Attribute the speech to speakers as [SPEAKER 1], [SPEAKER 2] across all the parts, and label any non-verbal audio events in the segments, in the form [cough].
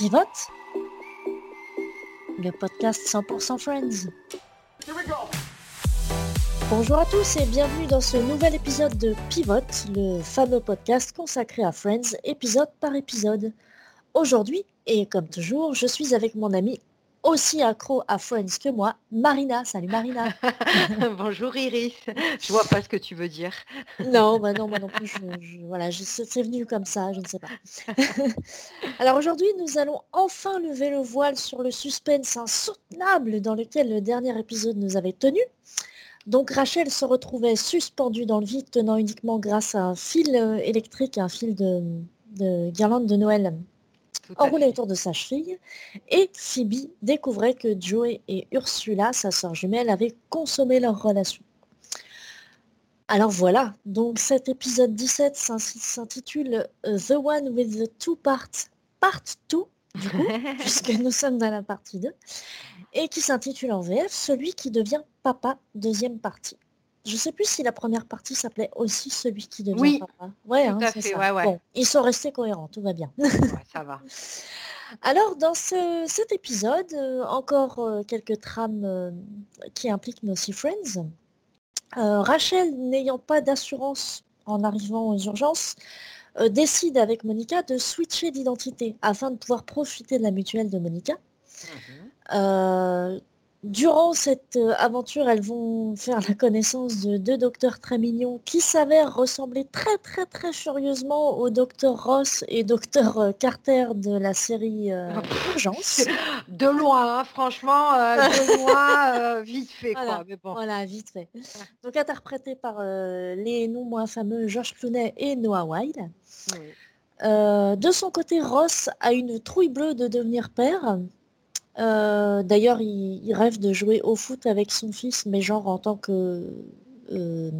[SPEAKER 1] Pivot, le podcast 100% Friends. Bonjour à tous et bienvenue dans ce nouvel épisode de Pivot, le fameux podcast consacré à Friends, épisode par épisode. Aujourd'hui, et comme toujours, je suis avec mon ami aussi accro à Friends que moi, Marina. Salut Marina. [laughs]
[SPEAKER 2] Bonjour Iris. Je vois pas ce que tu veux dire.
[SPEAKER 1] non, bah non, moi non plus. voilà, c'est venu comme ça, je ne sais pas. [laughs] Alors aujourd'hui, nous allons enfin lever le voile sur le suspense insoutenable dans lequel le dernier épisode nous avait tenu. Donc Rachel se retrouvait suspendue dans le vide, tenant uniquement grâce à un fil euh, électrique, un fil de, de guirlande de Noël enroulé autour de sa cheville, et Phoebe découvrait que Joey et Ursula, sa sœur jumelle, avaient consommé leur relation. Alors voilà, donc cet épisode 17 s'intitule euh, The One with the Two Parts, Part 2, du coup, [laughs] puisque nous sommes dans la partie 2, et qui s'intitule en VF Celui qui devient papa, deuxième partie. Je sais plus si la première partie s'appelait aussi celui qui devient
[SPEAKER 2] oui,
[SPEAKER 1] papa. Ouais, hein, ils sont restés cohérents, tout va bien. [laughs]
[SPEAKER 2] ça va.
[SPEAKER 1] Alors, dans cet épisode, euh, encore euh, quelques trames euh, qui impliquent nos Six Friends. Rachel, n'ayant pas d'assurance en arrivant aux urgences, décide avec Monica de switcher d'identité afin de pouvoir profiter de la mutuelle de Monica. Mhm. Durant cette euh, aventure, elles vont faire la connaissance de deux docteurs très mignons qui s'avèrent ressembler très très très furieusement au docteur Ross et docteur euh, Carter de la série euh, Urgence.
[SPEAKER 2] De loin, hein, franchement, de [laughs] loin, vite fait
[SPEAKER 1] voilà, quoi. Voilà, vite fait. Donc interprété par les noms moins fameux George Clooney et Noah Wilde. de son côté, Ross a une trouille bleue de devenir père. Euh, d'ailleurs, il, rêve de jouer au foot avec son fils, mais genre en tant que euh,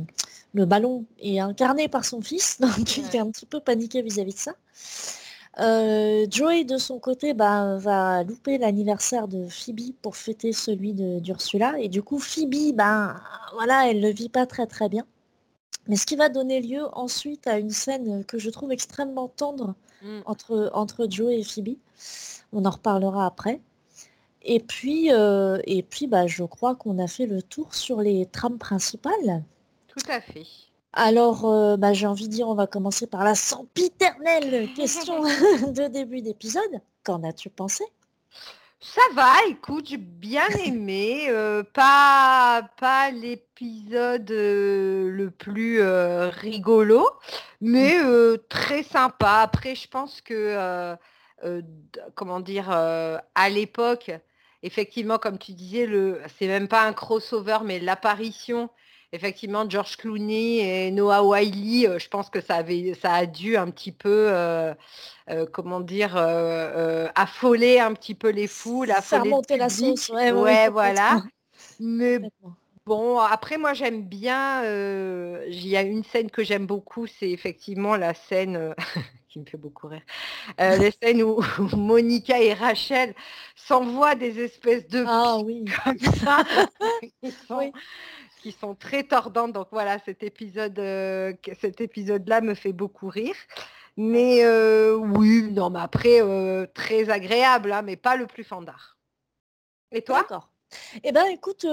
[SPEAKER 1] le ballon est incarné par son fils, [laughs] donc il est un petit peu paniqué vis-à-vis de ça. Euh, Joey, de son côté, bah, va louper l'anniversaire de Phoebe pour fêter celui d'Ursula. Et du coup, Phoebe, ben voilà, elle le vit pas très très bien. Mais ce qui va donner lieu ensuite à une scène que je trouve extrêmement tendre mm. entre, entre Joey et Phoebe. On en reparlera après. Et puis, euh, et puis bah, je crois qu'on a fait le tour sur les trames principales.
[SPEAKER 2] Tout à fait.
[SPEAKER 1] Alors, euh, bah, j'ai envie de dire, on va commencer par la sempiternelle [laughs] question [laughs] de début d'épisode. Qu'en as-tu pensé?
[SPEAKER 2] Ça va, écoute, j'ai bien [laughs] aimé. Euh, pas pas l'épisode le plus rigolo, mais très sympa. Après, je pense que, comment dire, à l'époque, effectivement, comme tu disais, le, c'est même pas un crossover, mais l'apparition, effectivement, de George Clooney et Noah Wiley, euh, je pense que ça, avait, ça a dû un petit peu, euh, euh, comment dire, affoler un petit peu les foules,
[SPEAKER 1] affoler monter la sauce.
[SPEAKER 2] Ouais, voilà. Mais bon, après, moi, j'aime bien, il y a une scène que j'aime beaucoup, c'est effectivement la scène [laughs] qui me fait beaucoup rire. Euh, les scènes où, Monica et Rachel s'envoient des espèces de
[SPEAKER 1] ah, oui. [laughs]
[SPEAKER 2] comme ça, [laughs] qui, sont, très tordantes. Donc voilà, cet épisode, euh, cet épisode-là me fait beaucoup rire. Mais euh, oui, non, mais après, très agréable, hein, mais pas le plus fandard. Et toi?
[SPEAKER 1] D'accord. Eh ben, écoute,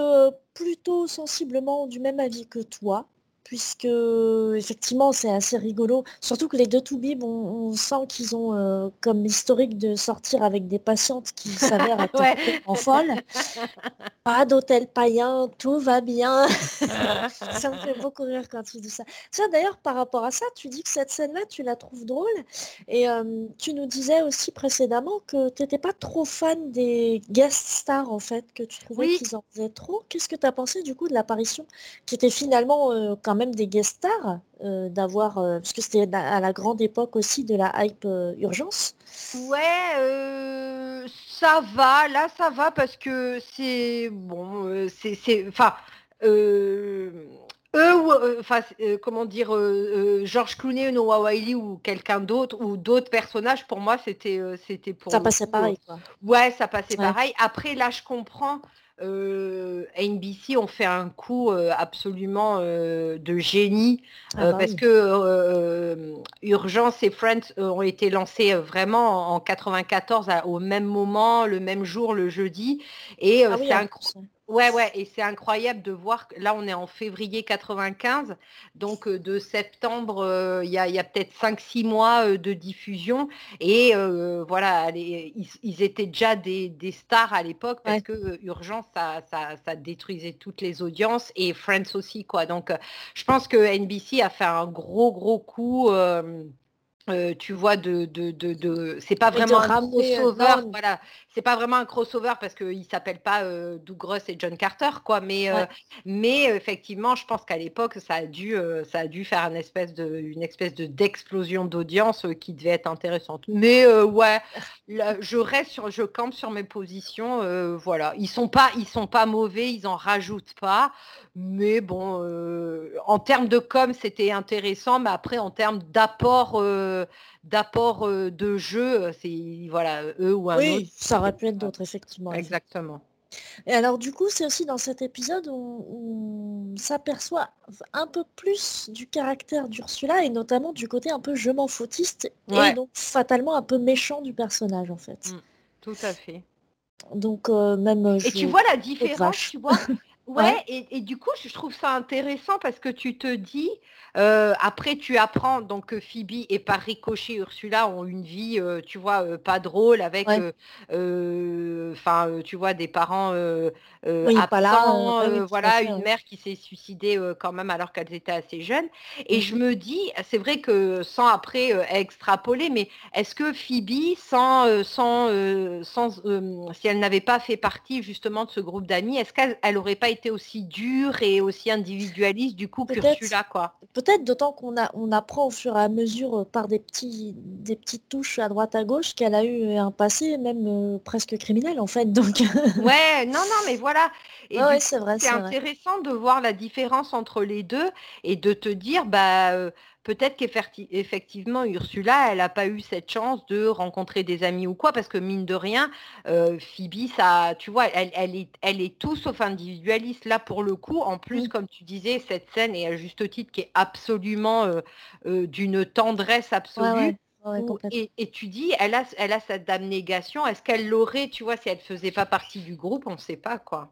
[SPEAKER 1] plutôt sensiblement du même avis que toi puisque effectivement c'est assez rigolo. Surtout que les deux Toubib, on, on sent qu'ils ont euh, comme historique de sortir avec des patientes qui [laughs] s'avèrent être en folles. Pas d'hôtel païen, tout va bien. [laughs] ça me fait beaucoup rire quand tu dis ça. Ça d'ailleurs par rapport à ça, tu dis que cette scène-là, tu la trouves drôle. Et euh, tu nous disais aussi précédemment que tu n'étais pas trop fan des guest stars en fait, que tu trouvais qu'ils en faisaient trop. Qu'est-ce que tu as pensé du coup de l'apparition qui était finalement euh, quand même des guest stars, euh, d'avoir, euh, parce que c'était à la grande époque aussi de la hype euh, urgence.
[SPEAKER 2] Ouais, ça va, là ça va parce que c'est bon, c'est, enfin, eux, enfin, comment dire, George Clooney, Noah Wiley ou quelqu'un d'autre ou d'autres personnages, pour moi c'était, c'était pour.
[SPEAKER 1] Ça passait pareil. Quoi.
[SPEAKER 2] Ouais, ça passait pareil. Après là, je comprends euh, NBC ont fait un coup absolument de génie ah bah parce que Urgence et Friends ont été lancés vraiment en 94 au même moment, le même jour, le jeudi. Et ah c'est incroyable. Ouais, ouais, et c'est incroyable de voir que là, on est en février 95, donc de septembre, il y a, peut-être 5-6 mois de diffusion. Et voilà, ils, étaient déjà des, stars à l'époque parce que Urgence, ça, ça, détruisait toutes les audiences et Friends aussi, quoi. Donc, je pense que NBC a fait un gros, gros coup. tu vois, de, de, de, c'est pas vraiment un crossover, voilà, c'est pas vraiment un crossover parce qu'il ne s'appelle pas euh, Doug Russ et John Carter, quoi. Mais, euh, mais effectivement, je pense qu'à l'époque, ça a dû, euh, ça a dû faire une espèce de, une espèce de d'explosion d'audience qui devait être intéressante. Mais ouais, je reste sur, je campe sur mes positions. voilà, ils sont pas, ils sont pas mauvais, ils en rajoutent pas. Mais bon, en termes de com, c'était intéressant, mais après en termes d'apport d'apport de jeu, c'est voilà, eux ou un oui,
[SPEAKER 1] ça aurait pu être d'autres, effectivement.
[SPEAKER 2] Exactement.
[SPEAKER 1] Et alors du coup, c'est aussi dans cet épisode où on s'aperçoit un peu plus du caractère d'Ursula et notamment du côté un peu je m'en foutiste et donc fatalement un peu méchant du personnage en fait. Mmh,
[SPEAKER 2] tout à fait.
[SPEAKER 1] Donc même.
[SPEAKER 2] Et tu vois la différence, tu vois? Ouais, Et, du coup, je trouve ça intéressant parce que tu te dis, euh, après tu apprends donc que Phoebe et par ricochet Ursula ont une vie, euh, tu vois, euh, pas drôle avec, enfin, tu vois, des parents absents, voilà, une mère qui s'est suicidée quand même alors qu'elles étaient assez jeunes. Et je mmh me dis, c'est vrai que sans après extrapoler, mais est-ce que Phoebe, sans, sans, sans si elle n'avait pas fait partie justement de ce groupe d'amis, est-ce qu'elle n'aurait pas été été aussi dur et aussi individualiste du coup qu'Ursula quoi.
[SPEAKER 1] Peut-être d'autant qu'on a on apprend au fur et à mesure euh, par des petits des petites touches à droite à gauche qu'elle a eu un passé même euh, presque criminel en fait donc. [laughs]
[SPEAKER 2] ouais non non mais voilà. Et c'est vrai. C'est intéressant de voir la différence entre les deux et de te dire bah euh, peut-être qu'effectivement, Ursula, elle n'a pas eu cette chance de rencontrer des amis ou quoi, parce que mine de rien, euh, Phoebe, ça, tu vois, elle, est, elle est tout sauf individualiste. Là, pour le coup, en plus, comme tu disais, cette scène est à juste titre qui est absolument euh, euh, d'une tendresse absolue. et, tu dis, elle a, elle a cette abnégation. Est-ce qu'elle l'aurait, tu vois, si elle ne faisait pas partie du groupe? On ne sait pas, quoi.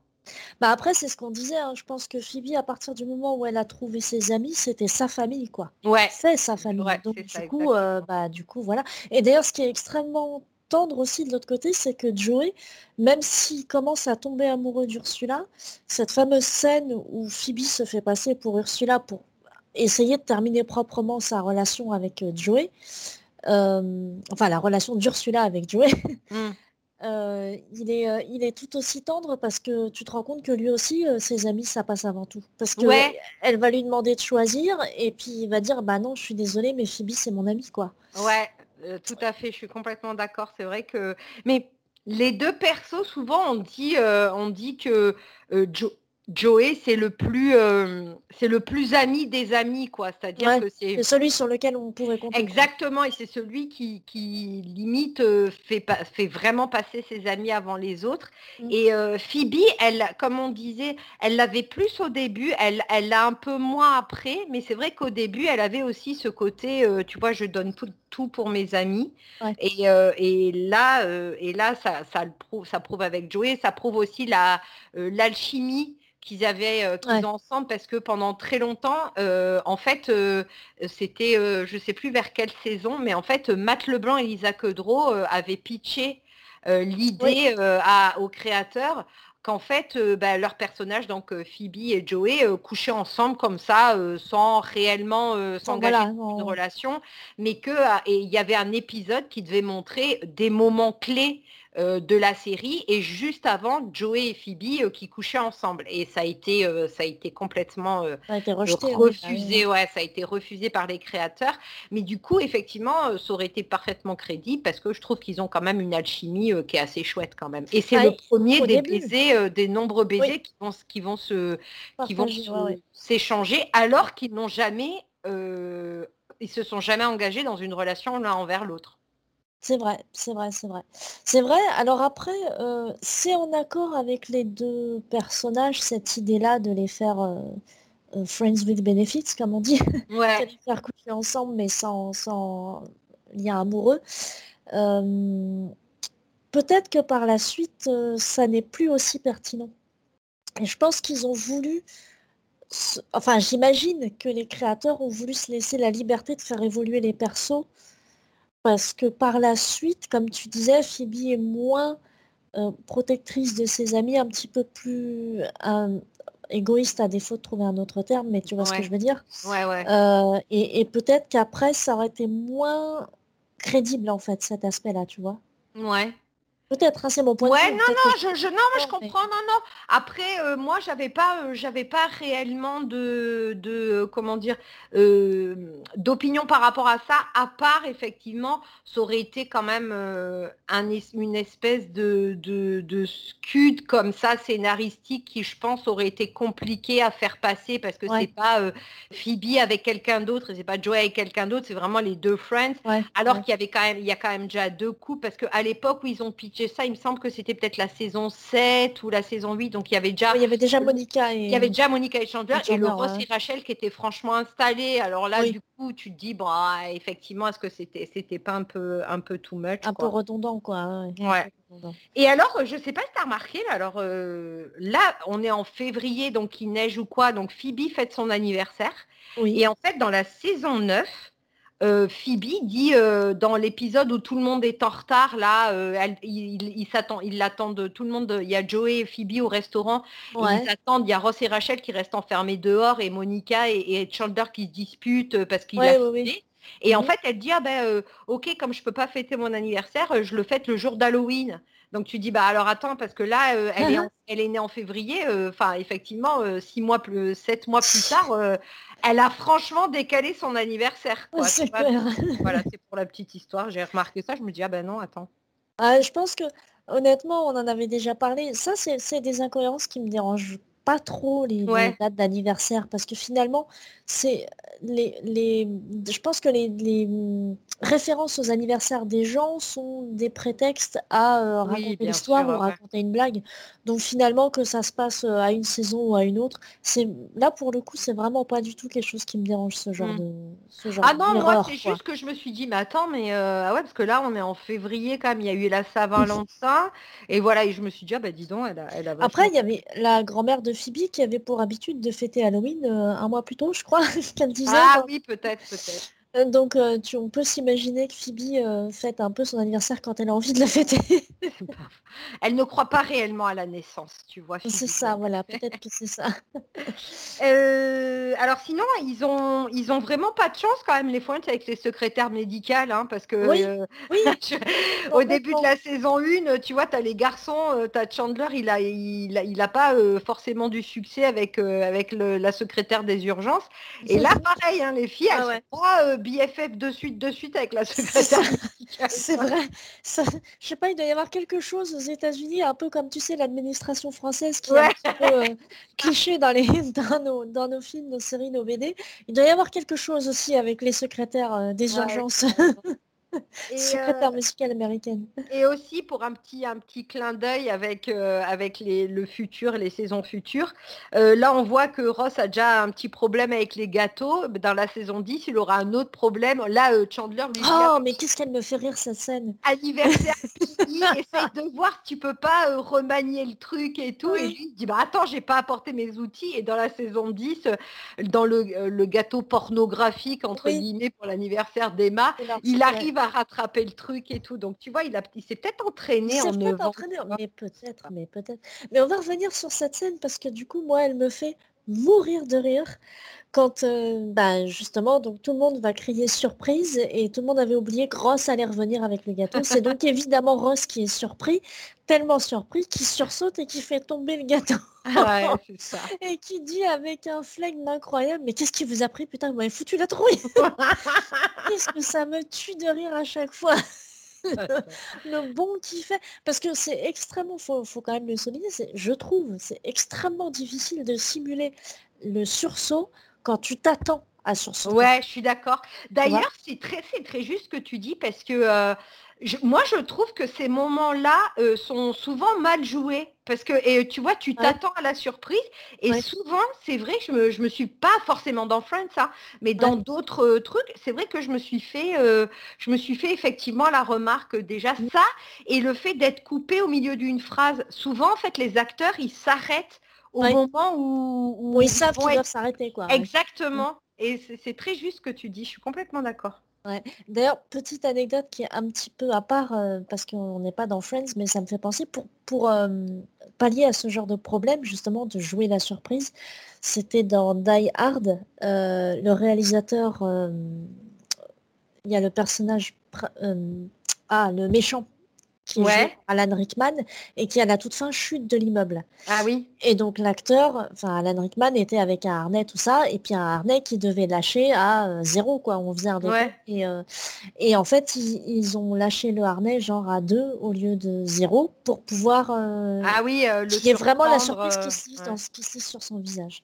[SPEAKER 1] Bah après, c'est ce qu'on disait. Hein. Je pense que Phoebe, à partir du moment où elle a trouvé ses amis, c'était sa famille, quoi.
[SPEAKER 2] Ouais.
[SPEAKER 1] C'est sa famille. Donc du coup, euh, bah du coup, voilà. Et d'ailleurs, ce qui est extrêmement tendre aussi de l'autre côté, c'est que Joey, même s'il commence à tomber amoureux d'Ursula, cette fameuse scène où Phoebe se fait passer pour Ursula pour essayer de terminer proprement sa relation avec euh, Joey, euh, enfin la relation d'Ursula avec Joey. Mmh. Euh, il, est, euh, il est tout aussi tendre parce que tu te rends compte que lui aussi, euh, ses amis, ça passe avant tout. Parce que elle va lui demander de choisir et puis il va dire bah non, je suis désolée, mais Phoebe c'est mon ami quoi.
[SPEAKER 2] Ouais, tout à fait, je suis complètement d'accord. C'est vrai que, mais les deux persos, souvent on dit, on dit que Joe Joey, c'est le plus, euh, c'est le plus ami des amis, quoi. C'est-à-dire que c'est
[SPEAKER 1] celui sur lequel on pourrait compter.
[SPEAKER 2] Exactement, et c'est celui qui, qui limite euh, fait, fait vraiment passer ses amis avant les autres. Mm. Et euh, Phoebe, elle, comme on disait, elle l'avait plus au début, elle, elle l'a un peu moins après, mais c'est vrai qu'au début, elle avait aussi ce côté, tu vois, je donne tout, tout pour mes amis. Et, et, là, et là, ça, ça, le prouve, ça prouve avec Joey, ça prouve aussi la l'alchimie qu'ils avaient euh, qu'ils ont ensemble parce que pendant très longtemps, euh, en fait, euh, c'était, je ne sais plus vers quelle saison, mais en fait, Matt Leblanc et Lisa Kudrow avaient pitché l'idée aux créateurs qu'en fait, bah, leurs personnages, donc Phoebe et Joey, couchaient ensemble comme ça, sans réellement s'engager dans une relation, mais qu'il y avait un épisode qui devait montrer des moments clés euh, de la série et juste avant Joey et Phoebe euh, qui couchaient ensemble. Et ça a été euh, ça a été complètement refusé ouais ça a été refusé par les créateurs. Mais du coup effectivement ça aurait été parfaitement crédible parce que je trouve qu'ils ont quand même une alchimie qui est assez chouette quand même. Et c'est le premier des baisers des nombreux baisers qui vont qui vont se qui vont s'échanger alors qu'ils n'ont jamais ils se sont jamais engagés dans une relation l'un envers l'autre
[SPEAKER 1] c'est vrai, c'est vrai, c'est vrai. C'est vrai, alors après, euh, c'est en accord avec les deux personnages, cette idée-là de les faire, euh, friends with benefits, comme on dit. [laughs]
[SPEAKER 2] Ouais.
[SPEAKER 1] faire coucher ensemble, mais sans, sans lien amoureux. Peut-être que par la suite, ça n'est plus aussi pertinent. Et je pense qu'ils ont voulu enfin j'imagine que les créateurs ont voulu se laisser la liberté de faire évoluer les persos parce que par la suite, comme tu disais, Phoebe est moins euh, protectrice de ses amis, un petit peu plus égoïste à défaut de trouver un autre terme, mais tu vois ce que je veux dire
[SPEAKER 2] Ouais, ouais.
[SPEAKER 1] Euh, et, et peut-être qu'après, ça aurait été moins crédible en fait cet aspect-là, tu vois
[SPEAKER 2] Ouais.
[SPEAKER 1] Peut-être, hein, c'est mon point
[SPEAKER 2] ouais,
[SPEAKER 1] de vue.
[SPEAKER 2] non, non, je, je, non, mais je comprends, non, non. Après, euh, moi, j'avais pas, euh, j'avais pas réellement de, de comment dire, euh, d'opinion par rapport à ça, à part effectivement, ça aurait été quand même un, une espèce de, de, de scud comme ça scénaristique qui, je pense, aurait été compliqué à faire passer parce que c'est pas Phoebe avec quelqu'un d'autre, c'est pas Joey avec quelqu'un d'autre, c'est vraiment les deux friends. alors qu'il y avait quand même, il y a quand même déjà deux coups parce qu'à l'époque où ils ont ça, il me semble que c'était peut-être la saison 7 ou la saison 8. Donc il y avait déjà.
[SPEAKER 1] il y avait déjà Monica
[SPEAKER 2] et. Il y avait déjà Monica et Chandler et, le Ross et Rachel qui étaient franchement installés. Alors là, du coup, tu te dis, bon, ah, effectivement, est-ce que c'était c'était pas un peu un peu too much
[SPEAKER 1] Un peu redondant, quoi. Hein,
[SPEAKER 2] ouais. Et alors, je sais pas si tu as remarqué, alors euh, là, on est en février, donc il neige ou quoi, donc Phoebe fête son anniversaire. Oui. Et en fait, dans la saison 9, euh, Phoebe dit euh, dans l'épisode où tout le monde est en retard, là, euh, il, s'attend, ils l'attendent, tout le monde, il y a Joey et Phoebe au restaurant, ils attendent, il y a Ross et Rachel qui restent enfermés dehors et Monica et, Chandler qui se disputent parce qu'il a Et en mhm. fait, elle dit, ah ben, ok, comme je peux pas fêter mon anniversaire, je le fête le jour d'Halloween. Donc tu dis, bah alors attends, parce que là, elle, est [laughs] elle, est née en février, enfin effectivement, six mois plus, sept mois plus tard, elle a franchement décalé son anniversaire.
[SPEAKER 1] Quoi,
[SPEAKER 2] voilà, [laughs] c'est pour la petite histoire. J'ai remarqué ça, je me dis, ah ben non, attends.
[SPEAKER 1] Ah, je pense que, honnêtement, on en avait déjà parlé. Ça, c'est des incohérences qui me dérangent pas trop les, dates d'anniversaire parce que finalement, c'est les, les, je pense que les, les, références aux anniversaires des gens sont des prétextes à euh, raconter l'histoire ou raconter une blague. Donc finalement, que ça se passe euh, à une saison ou à une autre, c'est là pour le coup, c'est vraiment pas du tout quelque chose qui me dérange ce genre mmh. de ce genre
[SPEAKER 2] Ah non, moi c'est juste que je me suis dit, mais attends, mais euh, ah ouais, parce que là on est en février quand même, il y a eu la Saint-Valentin et voilà, et je me suis dit, ah bah dis donc, elle a, elle a
[SPEAKER 1] Après, il y avait la grand-mère de Phoebe qui avait pour habitude de fêter Halloween un mois plus tôt, je crois, [laughs] qu'elle disait.
[SPEAKER 2] Ah oui, peut-être, peut-être.
[SPEAKER 1] Euh, donc, euh, tu, on peut s'imaginer que Phoebe euh, fête un peu son anniversaire quand elle a envie de la fêter. [laughs] [laughs]
[SPEAKER 2] elle ne croit pas réellement à la naissance, tu vois.
[SPEAKER 1] C'est ça, voilà, [laughs] peut-être que c'est ça.
[SPEAKER 2] alors sinon, ils ont, ils ont vraiment pas de chance quand même, les Foints, avec les secrétaires médicales, hein, parce que
[SPEAKER 1] oui, [laughs] oui.
[SPEAKER 2] au début de la saison 1, tu vois, tu as les garçons, tu as Chandler, il a, il a, il a pas forcément du succès avec, avec la secrétaire des urgences. Et là, pareil, hein, les filles, elles ah BFF de suite, de suite avec la secrétaire.
[SPEAKER 1] C'est vrai. Ça, je sais pas, il doit y avoir quelque chose aux États-Unis, un peu comme tu sais l'administration française qui est un petit peu euh, cliché dans, les, [laughs] dans, nos, dans nos films, nos séries, nos BD. Il doit y avoir quelque chose aussi avec les secrétaires euh, des urgences. [laughs] Et, Secrétaire euh, musicale américaine. [laughs]
[SPEAKER 2] Et aussi pour un petit, un petit clin d'œil avec, euh, avec les, le futur, les saisons futures. Euh, là, on voit que Ross a déjà un petit problème avec les gâteaux. Dans la saison 10, il aura un autre problème. Là, Chandler lui
[SPEAKER 1] dit... Oh, mais qu'est-ce qu'elle me fait rire cette scène
[SPEAKER 2] Anniversaire, il [laughs] essaye de voir si tu peux pas remanier le truc et tout. Et lui, il dit, bah attends, j'ai pas apporté mes outils. Et dans la saison 10, dans le, le gâteau pornographique, entre guillemets, pour l'anniversaire d'Emma, il arrive à rattraper le truc et tout. Donc tu vois, il, a, il s'est peut-être entraîné en
[SPEAKER 1] peut entraîné, mais peut-être, mais peut-être. Mais on va revenir sur cette scène parce que du coup, moi, elle me fait mourir de rire quand euh, bah, justement donc tout le monde va crier surprise et tout le monde avait oublié que Ross allait revenir avec le gâteau. C'est donc [laughs] évidemment Ross qui est surpris, tellement surpris qu'il sursaute et qui fait tomber le gâteau. [laughs] et qui dit avec un flegme incroyable, mais qu'est-ce qui vous a pris Putain, vous m'avez foutu la trouille [laughs] Qu'est-ce que ça me tue de rire à chaque fois? [laughs] le bon qu'il fait. Parce que c'est extrêmement, faut, faut quand même le souligner, je trouve, c'est extrêmement difficile de simuler le sursaut quand tu t'attends à sur
[SPEAKER 2] Ouais, je suis d'accord. D'ailleurs, c'est très, c'est très juste ce que tu dis parce que moi, je trouve que ces moments-là sont souvent mal joués. Parce que, et, tu vois, tu t'attends à la surprise. Et souvent, c'est vrai je me, me suis pas forcément dans Friends, ça, hein, mais dans d'autres trucs, c'est vrai que je me suis fait, je me suis fait effectivement la remarque déjà mmh. ça. Et le fait d'être coupé au milieu d'une phrase. Souvent, en fait, les acteurs, ils s'arrêtent au moment où,
[SPEAKER 1] ils, savent qu'ils doivent s'arrêter. quoi.
[SPEAKER 2] Exactement. Mmh. Et c'est très juste ce que tu dis. Je suis complètement d'accord.
[SPEAKER 1] D'ailleurs, petite anecdote qui est un petit peu à part, euh, parce qu'on n'est pas dans Friends, mais ça me fait penser, pour, pour euh, pallier à ce genre de problème, justement, de jouer la surprise, c'était dans Die Hard, euh, le réalisateur, il y a le personnage, ah, le méchant qui ouais. Alan Rickman et qui à la toute fin chute de l'immeuble.
[SPEAKER 2] Ah oui.
[SPEAKER 1] Et donc l'acteur, enfin Alan Rickman était avec un harnais tout ça et puis un harnais qui devait lâcher à euh, zéro quoi. On faisait un et, euh, et en fait ils, ont lâché le harnais genre à deux au lieu de zéro pour pouvoir. Euh,
[SPEAKER 2] ah oui. le
[SPEAKER 1] qui est vraiment la surprise qui se dans ce qui sur son visage.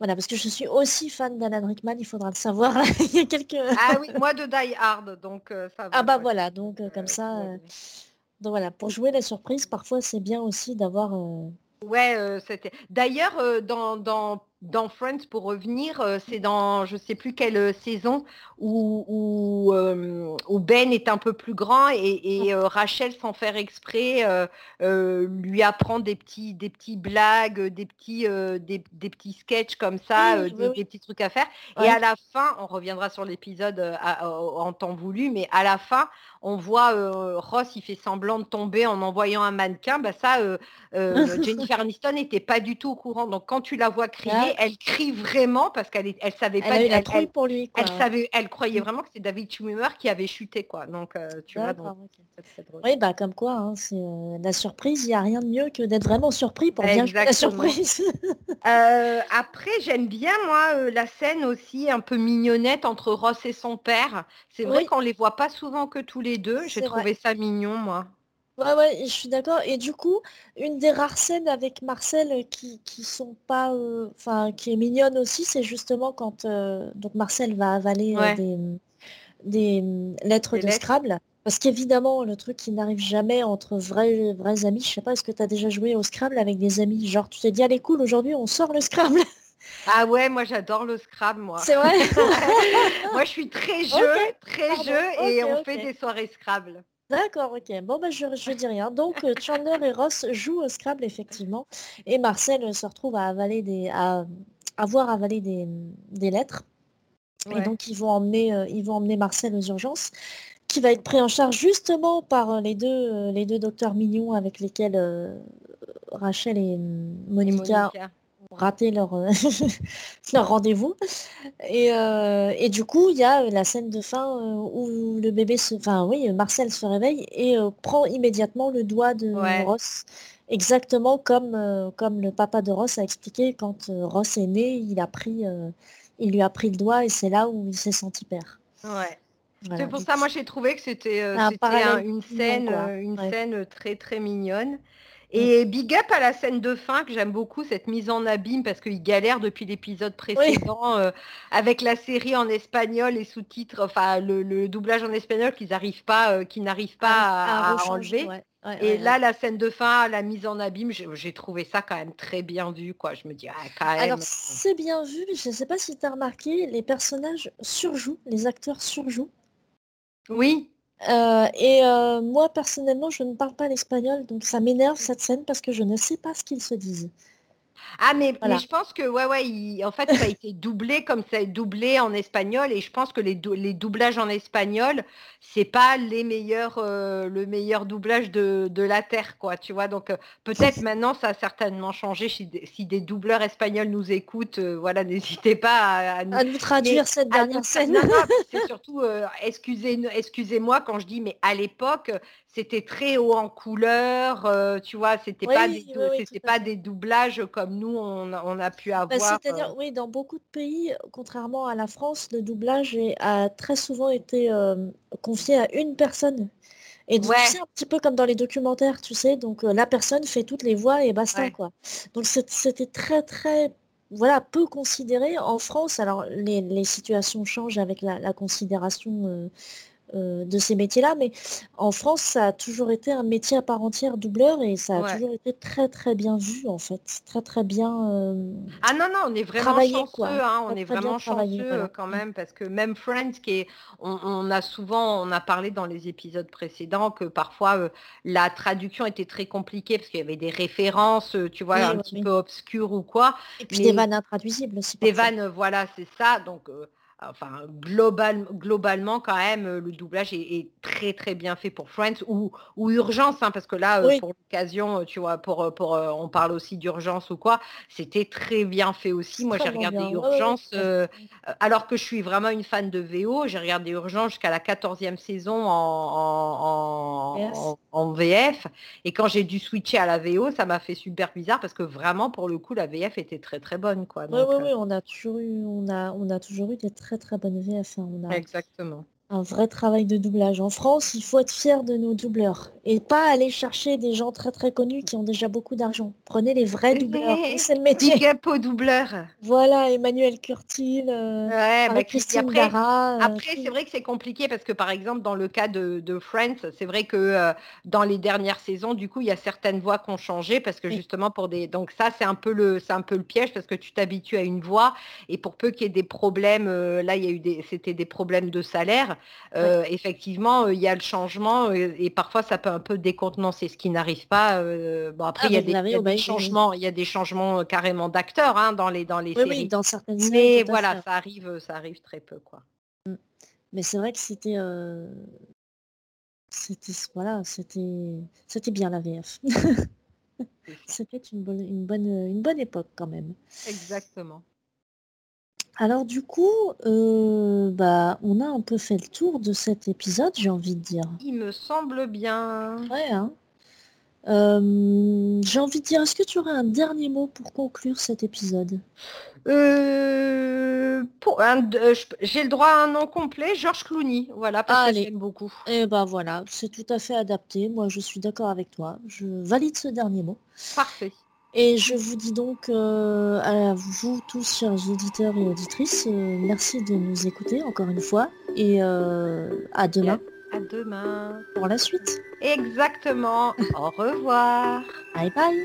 [SPEAKER 1] Voilà, parce que je suis aussi fan d'Alan Rickman, il faudra le savoir. [laughs] il y a quelques...
[SPEAKER 2] ah oui, moi de Die Hard, donc ça va.
[SPEAKER 1] Ah bah voilà, donc comme ça, donc voilà, pour jouer la surprise, parfois c'est bien aussi d'avoir. Euh,
[SPEAKER 2] ouais, euh, c'était. D'ailleurs, euh, dans, dans dans Friends, pour revenir, euh, c'est dans je ne sais plus quelle euh, saison où, euh, où, Ben est un peu plus grand et, Rachel, sans faire exprès, lui apprend des petits, des petits blagues, des petits, des, petits sketchs comme ça, des, petits trucs à faire. Et à la fin, on reviendra sur l'épisode en temps voulu, mais à la fin, on voit Ross, il fait semblant de tomber en envoyant un mannequin. Bah ça, [laughs] Jennifer Aniston n'était pas du tout au courant. Donc quand tu la vois crier, elle crie vraiment parce qu'elle elle savait pas.
[SPEAKER 1] Elle, elle, pour lui.
[SPEAKER 2] Elle savait, elle croyait vraiment que c'est David Schwimmer qui avait chuté quoi. Donc euh, tu vois.
[SPEAKER 1] oui, bah comme quoi, hein, c'est euh, la surprise. Il n'y a rien de mieux que d'être vraiment surpris pour bien jouer la surprise. [laughs]
[SPEAKER 2] Euh, après, j'aime bien moi la scène aussi un peu mignonnette entre Ross et son père. C'est vrai qu'on les voit pas souvent que tous les deux. J'ai trouvé ça mignon moi.
[SPEAKER 1] Ouais, ouais, je suis d'accord. Et du coup, une des rares scènes avec Marcel qui, qui sont pas, euh, enfin, qui est mignonne aussi, c'est justement quand euh, donc Marcel va avaler euh, des, des mm, lettres de Scrabble. Parce qu'évidemment, le truc qui n'arrive jamais entre vrais, vrais amis, je sais pas, est-ce que tu as déjà joué au Scrabble avec des amis? Genre, tu t'es dit, allez, cool, aujourd'hui, on sort le Scrabble. [laughs]
[SPEAKER 2] Ah ouais, moi j'adore le Scrabble, moi.
[SPEAKER 1] C'est vrai? [laughs] [laughs]
[SPEAKER 2] Moi je suis très jeu, très jeu, et on fait des soirées Scrabble.
[SPEAKER 1] D'accord, ok. Bon, bah, je, je dis rien. Donc, euh, Chandler et Ross jouent au Scrabble, effectivement. Et Marcel se retrouve à avaler des, à avoir avalé des, des lettres. Et donc, ils vont emmener, euh, ils vont emmener Marcel aux urgences, qui va être pris en charge justement par euh, les deux, les deux docteurs mignons avec lesquels Rachel et Monica raté leur, euh, [laughs] leur rendez-vous. Et, euh, et, du coup, il y a la scène de fin euh, où le bébé, se, enfin oui, Marcel se réveille et prend immédiatement le doigt de Ross. Exactement comme, comme le papa de Ross a expliqué quand Ross est né, il a pris, il lui a pris le doigt et c'est là où il s'est senti père.
[SPEAKER 2] Ouais. c'est pour ça, moi j'ai trouvé que c'était une scène, une scène très très mignonne. Et big up à la scène de fin que j'aime beaucoup, cette mise en abîme parce qu'il galère depuis l'épisode précédent euh, avec la série en espagnol et sous-titres, enfin le, doublage en espagnol qu'ils n'arrivent pas, euh, n'arrivent pas à, enlever. et là, la scène de fin, la mise en abîme, j'ai trouvé ça quand même très bien vu. Quoi. Je me dis, ah, quand même.
[SPEAKER 1] Alors, c'est bien vu, je ne sais pas si tu as remarqué, les personnages surjouent, les acteurs surjouent.
[SPEAKER 2] Oui,
[SPEAKER 1] euh, et euh, moi, personnellement, je ne parle pas l'espagnol, donc ça m'énerve cette scène parce que je ne sais pas ce qu'ils se disent.
[SPEAKER 2] Ah, mais, je pense que, ouais, ouais, en fait, ça a été doublé comme ça a été doublé en espagnol. Et je pense que les, les doublages en espagnol, c'est pas les meilleurs, euh, le meilleur doublage de, la Terre, quoi, tu vois? Donc, euh, peut-être maintenant, ça a certainement changé. Si, des doubleurs espagnols nous écoutent, euh, voilà, n'hésitez pas
[SPEAKER 1] à, nous, traduire cette dernière scène.
[SPEAKER 2] c'est [laughs] surtout, excusez, excusez-moi quand je dis, mais à l'époque, c'était très haut en couleur, tu vois, c'était pas, des, pas des doublages comme nous on, a pu bah, avoir.
[SPEAKER 1] C'est-à-dire, oui, dans beaucoup de pays, contrairement à la France, le doublage a très souvent été confié à une personne. Et donc, c'est un petit peu comme dans les documentaires, tu sais, donc la personne fait toutes les voix et basta, quoi. Donc c'était très très voilà, peu considéré. En France, alors les, situations changent avec la, considération euh, de ces métiers-là, mais en France, ça a toujours été un métier à part entière, doubleur, et ça a toujours été très très bien vu en fait, très très bien. Euh,
[SPEAKER 2] ah non non, on est vraiment chanceux, hein, on est vraiment chanceux euh, quand même parce que même Friends, qui est, on, a souvent, on a parlé dans les épisodes précédents que parfois la traduction était très compliquée parce qu'il y avait des références, tu vois, un petit peu obscures ou quoi.
[SPEAKER 1] Et puis des vannes intraduisibles aussi.
[SPEAKER 2] Des vannes, voilà, c'est ça. Donc enfin global, globalement quand même le doublage est, très très bien fait pour Friends ou, ou Urgence hein, parce que là pour l'occasion tu vois pour, pour on parle aussi d'Urgence ou quoi c'était très bien fait aussi. Moi j'ai regardé Urgence alors que je suis vraiment une fan de VO j'ai regardé Urgence jusqu'à la 14e saison en, en, VF et quand j'ai dû switcher à la VO ça m'a fait super bizarre parce que vraiment pour le coup la VF était très très bonne quoi.
[SPEAKER 1] Oui, oui, oui, on a toujours eu on a on a toujours eu des très très bonne VF. Hein. On a
[SPEAKER 2] Exactement
[SPEAKER 1] un vrai travail de doublage. En France, il faut être fier de nos doubleurs et pas aller chercher des gens très très connus qui ont déjà beaucoup d'argent. Prenez les vrais doubleurs, [laughs] c'est le métier.
[SPEAKER 2] Big up doubleurs.
[SPEAKER 1] Voilà, Emmanuel Curtil, euh, bah, Christine
[SPEAKER 2] après, euh, après c'est vrai que c'est compliqué parce que par exemple dans le cas de, Friends, c'est vrai que euh, dans les dernières saisons, du coup, il y a certaines voix qui ont changé parce que justement pour des, donc ça c'est un peu le, c'est un peu le piège parce que tu t'habitues à une voix et pour peu qu'il y ait des problèmes, là il y a eu des, c'était des problèmes de salaire. Euh, effectivement, il y a le changement et parfois ça peut un peu décontenancer, ce qui n'arrive pas. bon après, ah, il y a, des, changements, il y a des changements carrément d'acteurs hein, dans les dans les séries.
[SPEAKER 1] dans certaines
[SPEAKER 2] Mais voilà, ça arrive, ça arrive très peu quoi. Mmh.
[SPEAKER 1] Mais c'est vrai que c'était c'était voilà, c'était c'était bien la VF. [laughs] c'était une bonne, une bonne une bonne époque quand même.
[SPEAKER 2] Exactement.
[SPEAKER 1] Alors du coup, euh, bah, on a un peu fait le tour de cet épisode, j'ai envie de dire.
[SPEAKER 2] Il me semble bien.
[SPEAKER 1] Ouais, hein. Euh, j'ai envie de dire, est-ce que tu aurais un dernier mot pour conclure cet épisode?
[SPEAKER 2] Euh, j'ai le droit à un nom complet, Georges Clooney, voilà, parce que j'aime beaucoup.
[SPEAKER 1] Et eh ben voilà, c'est tout à fait adapté. Moi, je suis d'accord avec toi. Je valide ce dernier mot.
[SPEAKER 2] Parfait.
[SPEAKER 1] Et je vous dis donc euh, à vous tous, chers auditeurs et auditrices, euh, merci de nous écouter encore une fois et euh, à demain.
[SPEAKER 2] À demain.
[SPEAKER 1] Pour la suite.
[SPEAKER 2] Exactement. Au revoir.
[SPEAKER 1] Bye bye.